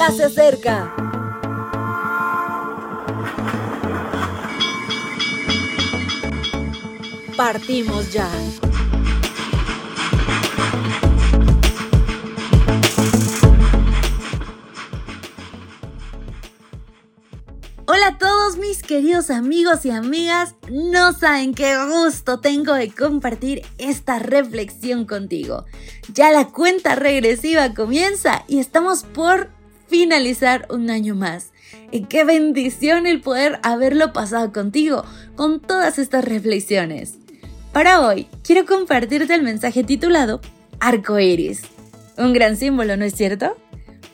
ya se acerca. Partimos ya. Hola a todos mis queridos amigos y amigas, no saben qué gusto tengo de compartir esta reflexión contigo. Ya la cuenta regresiva comienza y estamos por finalizar un año más. Y qué bendición el poder haberlo pasado contigo con todas estas reflexiones. Para hoy quiero compartirte el mensaje titulado Arco Iris. Un gran símbolo, ¿no es cierto?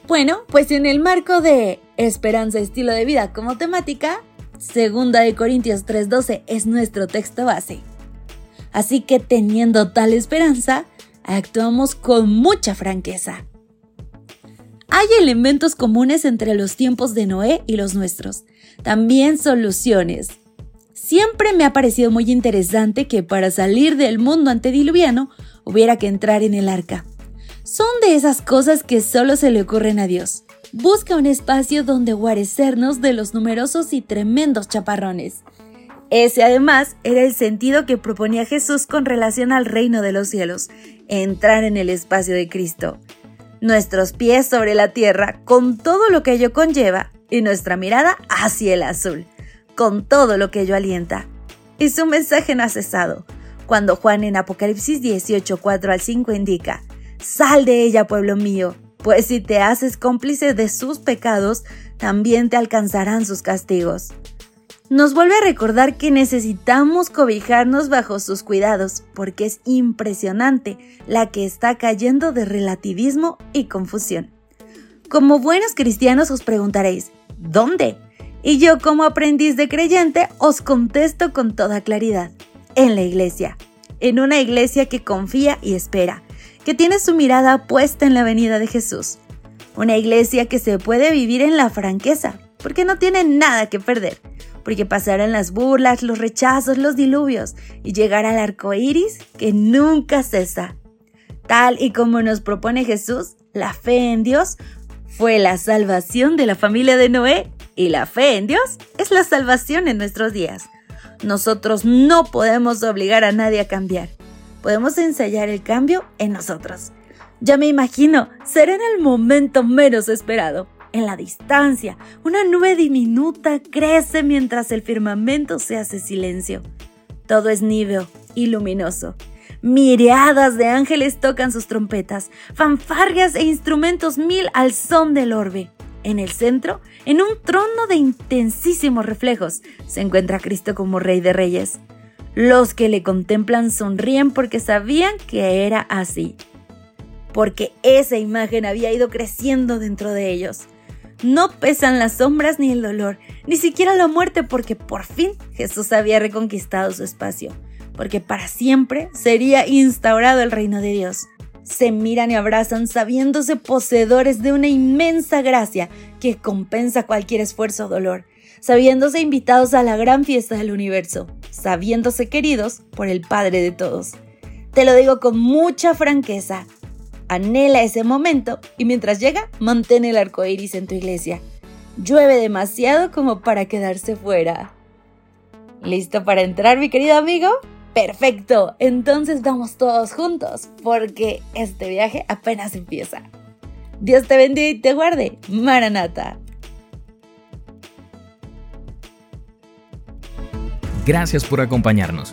Bueno, pues en el marco de esperanza, estilo de vida como temática, segunda de Corintios 3:12 es nuestro texto base. Así que teniendo tal esperanza, actuamos con mucha franqueza. Hay elementos comunes entre los tiempos de Noé y los nuestros, también soluciones. Siempre me ha parecido muy interesante que para salir del mundo antediluviano hubiera que entrar en el arca. Son de esas cosas que solo se le ocurren a Dios. Busca un espacio donde guarecernos de los numerosos y tremendos chaparrones. Ese además era el sentido que proponía Jesús con relación al reino de los cielos, entrar en el espacio de Cristo. Nuestros pies sobre la tierra con todo lo que ello conlleva y nuestra mirada hacia el azul, con todo lo que ello alienta. Y su mensaje no ha cesado. Cuando Juan en Apocalipsis 18, 4 al 5 indica, Sal de ella, pueblo mío, pues si te haces cómplice de sus pecados, también te alcanzarán sus castigos. Nos vuelve a recordar que necesitamos cobijarnos bajo sus cuidados, porque es impresionante la que está cayendo de relativismo y confusión. Como buenos cristianos os preguntaréis, ¿dónde? Y yo como aprendiz de creyente os contesto con toda claridad, en la iglesia, en una iglesia que confía y espera, que tiene su mirada puesta en la venida de Jesús. Una iglesia que se puede vivir en la franqueza, porque no tiene nada que perder, porque pasarán las burlas, los rechazos, los diluvios y llegar al arco iris que nunca cesa. Tal y como nos propone Jesús, la fe en Dios fue la salvación de la familia de Noé y la fe en Dios es la salvación en nuestros días. Nosotros no podemos obligar a nadie a cambiar podemos ensayar el cambio en nosotros. Ya me imagino, será en el momento menos esperado. En la distancia, una nube diminuta crece mientras el firmamento se hace silencio. Todo es níveo y luminoso. Miriadas de ángeles tocan sus trompetas, fanfarrias e instrumentos mil al son del orbe. En el centro, en un trono de intensísimos reflejos, se encuentra Cristo como Rey de Reyes. Los que le contemplan sonríen porque sabían que era así, porque esa imagen había ido creciendo dentro de ellos. No pesan las sombras ni el dolor, ni siquiera la muerte, porque por fin Jesús había reconquistado su espacio, porque para siempre sería instaurado el reino de Dios. Se miran y abrazan sabiéndose poseedores de una inmensa gracia que compensa cualquier esfuerzo o dolor sabiéndose invitados a la gran fiesta del universo, sabiéndose queridos por el Padre de todos. Te lo digo con mucha franqueza. Anhela ese momento y mientras llega, mantén el arco iris en tu iglesia. Llueve demasiado como para quedarse fuera. ¿Listo para entrar, mi querido amigo? Perfecto, entonces vamos todos juntos, porque este viaje apenas empieza. Dios te bendiga y te guarde. Maranata. Gracias por acompañarnos.